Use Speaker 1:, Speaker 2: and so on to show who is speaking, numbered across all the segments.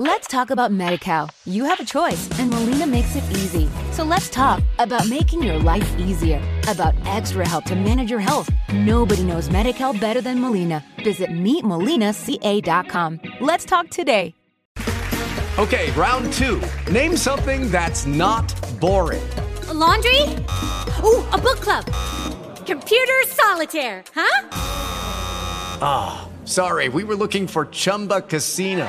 Speaker 1: Let's talk about MediCal. You have a choice, and Molina makes it easy. So let's talk about making your life easier, about extra help to manage your health. Nobody knows MediCal better than Molina. Visit meetmolinaca.com. Let's talk today.
Speaker 2: Okay, round two. Name something that's not boring.
Speaker 3: A laundry? Ooh, a book club. Computer solitaire, huh?
Speaker 2: Ah, oh, sorry, we were looking for Chumba Casino.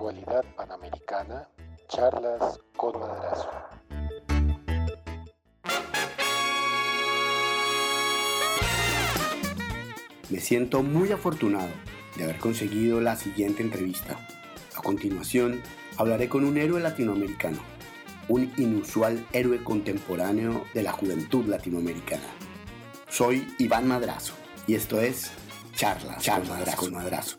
Speaker 4: Actualidad panamericana, charlas con madrazo.
Speaker 5: Me siento muy afortunado de haber conseguido la siguiente entrevista. A continuación, hablaré con un héroe latinoamericano, un inusual héroe contemporáneo de la juventud latinoamericana. Soy Iván Madrazo y esto es Charlas, Charlas con Madrazo.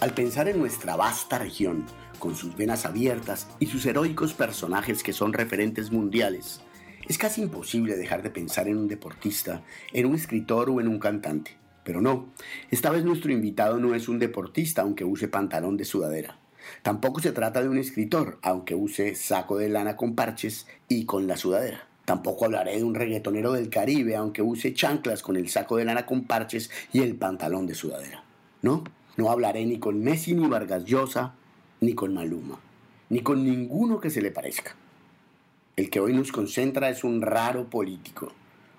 Speaker 5: Al pensar en nuestra vasta región, con sus venas abiertas y sus heroicos personajes que son referentes mundiales, es casi imposible dejar de pensar en un deportista, en un escritor o en un cantante. Pero no, esta vez nuestro invitado no es un deportista aunque use pantalón de sudadera. Tampoco se trata de un escritor, aunque use saco de lana con parches y con la sudadera. Tampoco hablaré de un reggaetonero del Caribe, aunque use chanclas con el saco de lana con parches y el pantalón de sudadera. No, no hablaré ni con Messi ni Vargas Llosa, ni con Maluma, ni con ninguno que se le parezca. El que hoy nos concentra es un raro político.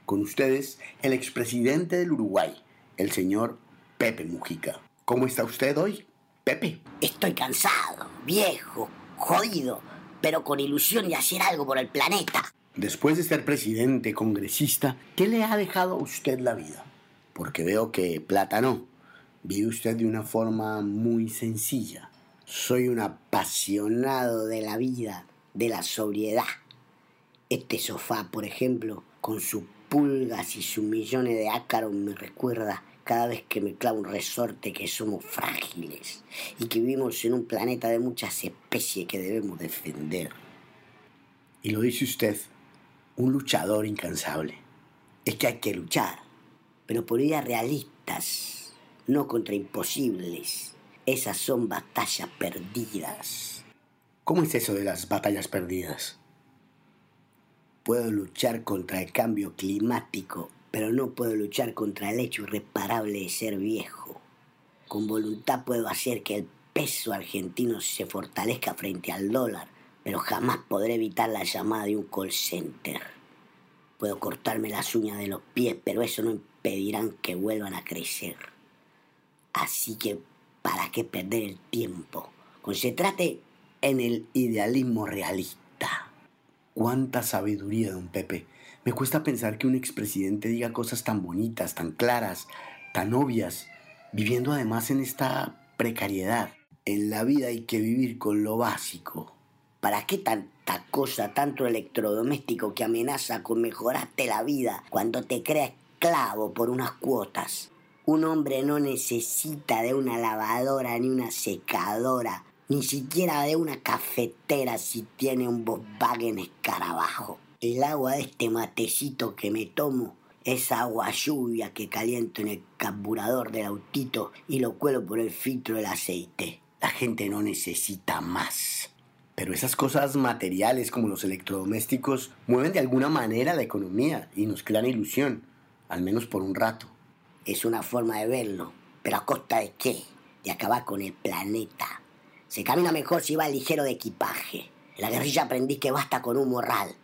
Speaker 5: Con ustedes, el expresidente del Uruguay, el señor Pepe Mujica. ¿Cómo está usted hoy, Pepe?
Speaker 6: Estoy cansado, viejo, jodido, pero con ilusión de hacer algo por el planeta.
Speaker 5: Después de ser presidente, congresista, ¿qué le ha dejado a usted la vida? Porque veo que plata no, Vive usted de una forma muy sencilla.
Speaker 6: Soy un apasionado de la vida, de la sobriedad. Este sofá, por ejemplo, con sus pulgas y sus millones de ácaros me recuerda cada vez que me clavo un resorte que somos frágiles y que vivimos en un planeta de muchas especies que debemos defender.
Speaker 5: Y lo dice usted, un luchador incansable.
Speaker 6: Es que hay que luchar, pero por ideas realistas no contra imposibles. Esas son batallas perdidas.
Speaker 5: ¿Cómo es eso de las batallas perdidas?
Speaker 6: Puedo luchar contra el cambio climático, pero no puedo luchar contra el hecho irreparable de ser viejo. Con voluntad puedo hacer que el peso argentino se fortalezca frente al dólar, pero jamás podré evitar la llamada de un call center. Puedo cortarme las uñas de los pies, pero eso no impedirá que vuelvan a crecer. Así que, ¿para qué perder el tiempo? Concéntrate en el idealismo realista.
Speaker 5: Cuánta sabiduría, don Pepe. Me cuesta pensar que un expresidente diga cosas tan bonitas, tan claras, tan obvias, viviendo además en esta precariedad. En la vida hay que vivir con lo básico.
Speaker 6: ¿Para qué tanta cosa, tanto electrodoméstico que amenaza con mejorarte la vida cuando te creas esclavo por unas cuotas? Un hombre no necesita de una lavadora ni una secadora, ni siquiera de una cafetera si tiene un Volkswagen escarabajo. El agua de este matecito que me tomo es agua lluvia que caliento en el carburador del autito y lo cuelo por el filtro del aceite.
Speaker 5: La gente no necesita más. Pero esas cosas materiales como los electrodomésticos mueven de alguna manera la economía y nos crean ilusión, al menos por un rato
Speaker 6: es una forma de verlo, pero a costa de qué? De acabar con el planeta. Se camina mejor si va ligero de equipaje. En la guerrilla aprendí que basta con un morral.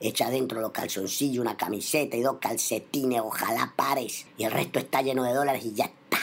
Speaker 6: Echa dentro los calzoncillos, una camiseta y dos calcetines, ojalá pares, y el resto está lleno de dólares y ya está.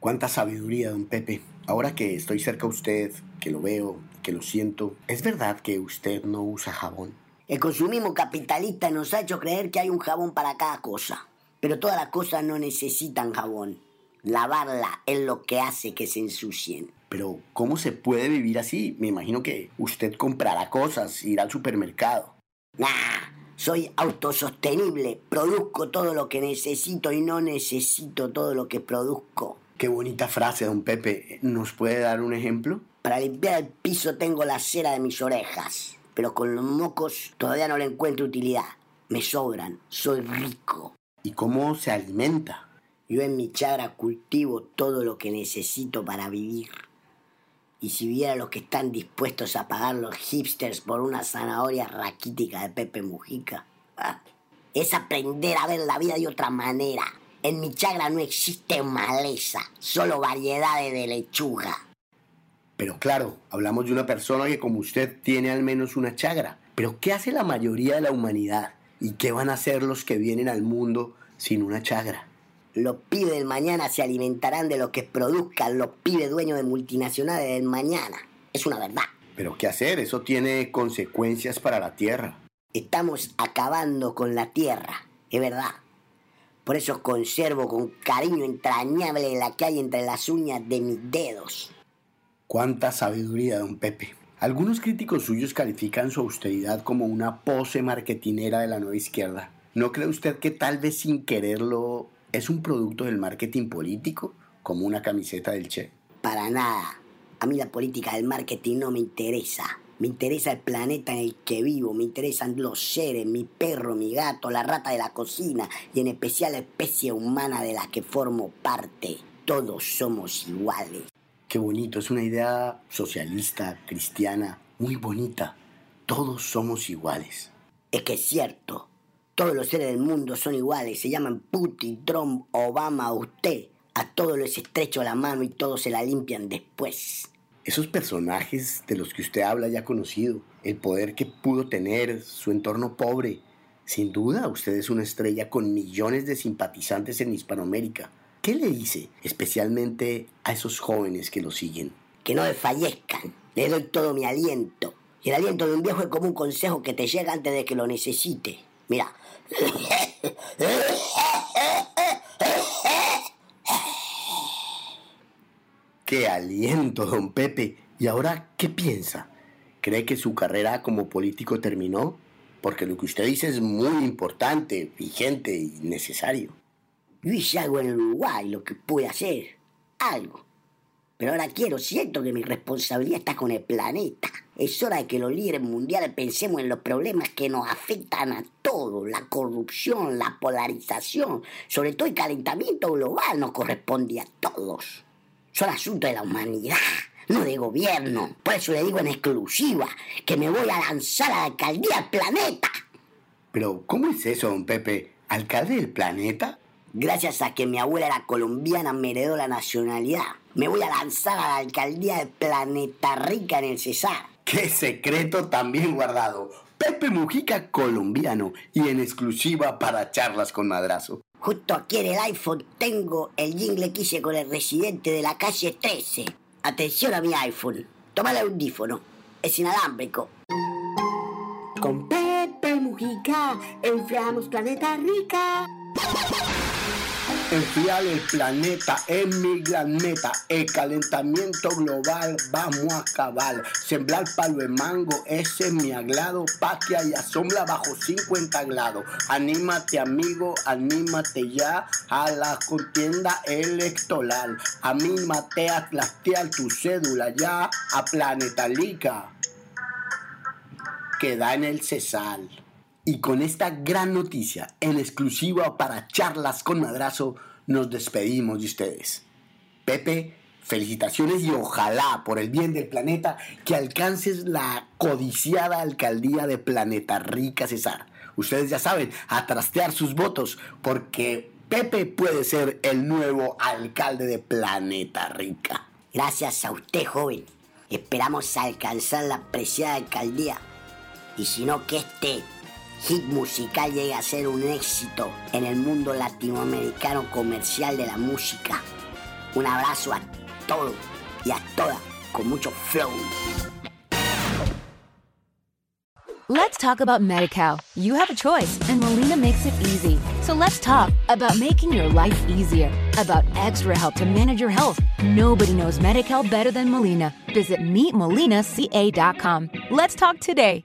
Speaker 5: Cuánta sabiduría, don Pepe. Ahora que estoy cerca a usted, que lo veo, que lo siento, ¿es verdad que usted no usa jabón?
Speaker 6: El consumismo capitalista nos ha hecho creer que hay un jabón para cada cosa. Pero todas las cosas no necesitan jabón. Lavarla es lo que hace que se ensucien.
Speaker 5: Pero, ¿cómo se puede vivir así? Me imagino que usted comprará cosas, irá al supermercado.
Speaker 6: Nah, soy autosostenible, produzco todo lo que necesito y no necesito todo lo que produzco.
Speaker 5: Qué bonita frase, don Pepe. ¿Nos puede dar un ejemplo?
Speaker 6: Para limpiar el piso tengo la cera de mis orejas, pero con los mocos todavía no le encuentro utilidad. Me sobran, soy rico.
Speaker 5: ¿Y cómo se alimenta?
Speaker 6: Yo en mi chagra cultivo todo lo que necesito para vivir. Y si viera los que están dispuestos a pagar los hipsters por una zanahoria raquítica de Pepe Mujica, ah, es aprender a ver la vida de otra manera. En mi chagra no existe maleza, solo variedades de lechuga.
Speaker 5: Pero claro, hablamos de una persona que como usted tiene al menos una chagra. Pero ¿qué hace la mayoría de la humanidad? ¿Y qué van a hacer los que vienen al mundo sin una chagra?
Speaker 6: Los pibes del mañana se alimentarán de lo que produzcan los pibes dueños de multinacionales del mañana. Es una verdad.
Speaker 5: Pero ¿qué hacer? Eso tiene consecuencias para la tierra.
Speaker 6: Estamos acabando con la tierra, es verdad. Por eso conservo con cariño entrañable la que hay entre las uñas de mis dedos.
Speaker 5: Cuánta sabiduría, don Pepe. Algunos críticos suyos califican su austeridad como una pose marketinera de la nueva izquierda. ¿No cree usted que tal vez sin quererlo es un producto del marketing político, como una camiseta del Che?
Speaker 6: Para nada. A mí la política del marketing no me interesa. Me interesa el planeta en el que vivo, me interesan los seres, mi perro, mi gato, la rata de la cocina y en especial la especie humana de la que formo parte. Todos somos iguales.
Speaker 5: Qué bonito, es una idea socialista, cristiana, muy bonita. Todos somos iguales.
Speaker 6: Es que es cierto. Todos los seres del mundo son iguales. Se llaman Putin, Trump, Obama, usted. A todos les estrecho la mano y todos se la limpian después.
Speaker 5: Esos personajes de los que usted habla ya conocido, el poder que pudo tener, su entorno pobre. Sin duda, usted es una estrella con millones de simpatizantes en Hispanoamérica. ¿Qué le dice especialmente a esos jóvenes que lo siguen?
Speaker 6: Que no desfallezcan. Le doy todo mi aliento. Y el aliento de un viejo es como un consejo que te llega antes de que lo necesite. Mira.
Speaker 5: ¡Qué aliento, don Pepe! ¿Y ahora qué piensa? ¿Cree que su carrera como político terminó? Porque lo que usted dice es muy importante, vigente y necesario.
Speaker 6: Yo hice algo en Uruguay, lo que pude hacer. Algo. Pero ahora quiero, siento que mi responsabilidad está con el planeta. Es hora de que los líderes mundiales pensemos en los problemas que nos afectan a todos. La corrupción, la polarización, sobre todo el calentamiento global nos corresponde a todos. Son asuntos de la humanidad, no de gobierno. Por eso le digo en exclusiva que me voy a lanzar a la alcaldía del planeta.
Speaker 5: Pero, ¿cómo es eso, don Pepe? ¿Alcalde del planeta?
Speaker 6: Gracias a que mi abuela era colombiana, me heredó la nacionalidad. Me voy a lanzar a la alcaldía de Planeta Rica en el Cesar.
Speaker 5: ¡Qué secreto también guardado! Pepe Mujica colombiano y en exclusiva para charlas con Madrazo.
Speaker 6: Justo aquí en el iPhone tengo el jingle que hice con el residente de la calle 13. Atención a mi iPhone. Toma el audífono. Es inalámbrico. Con Pepe Mujica enfriamos Planeta Rica.
Speaker 5: Enfriar el planeta es mi gran. El calentamiento global vamos a acabar. Sembrar palo de mango, ese es mi agrado. Pa' que haya sombra bajo 50 grados. Anímate, amigo, anímate ya a la contienda electoral. Anímate a plastear tu cédula ya a Planeta Lica. Queda en el Cesar. Y con esta gran noticia en exclusiva para charlas con Madrazo, nos despedimos de ustedes. Pepe, felicitaciones y ojalá por el bien del planeta que alcances la codiciada alcaldía de Planeta Rica Cesar. Ustedes ya saben, a trastear sus votos porque Pepe puede ser el nuevo alcalde de Planeta Rica.
Speaker 6: Gracias a usted, joven. Esperamos alcanzar la preciada alcaldía. Y si no, que este hit musical a ser un éxito en el mundo latinoamericano comercial de la música. Un abrazo a y a con mucho flow.
Speaker 1: Let's talk about MediCal. You have a choice, and Molina makes it easy. So let's talk about making your life easier, about extra help to manage your health. Nobody knows Medi-Cal better than Molina. Visit meetmolinaca.com. Let's talk today.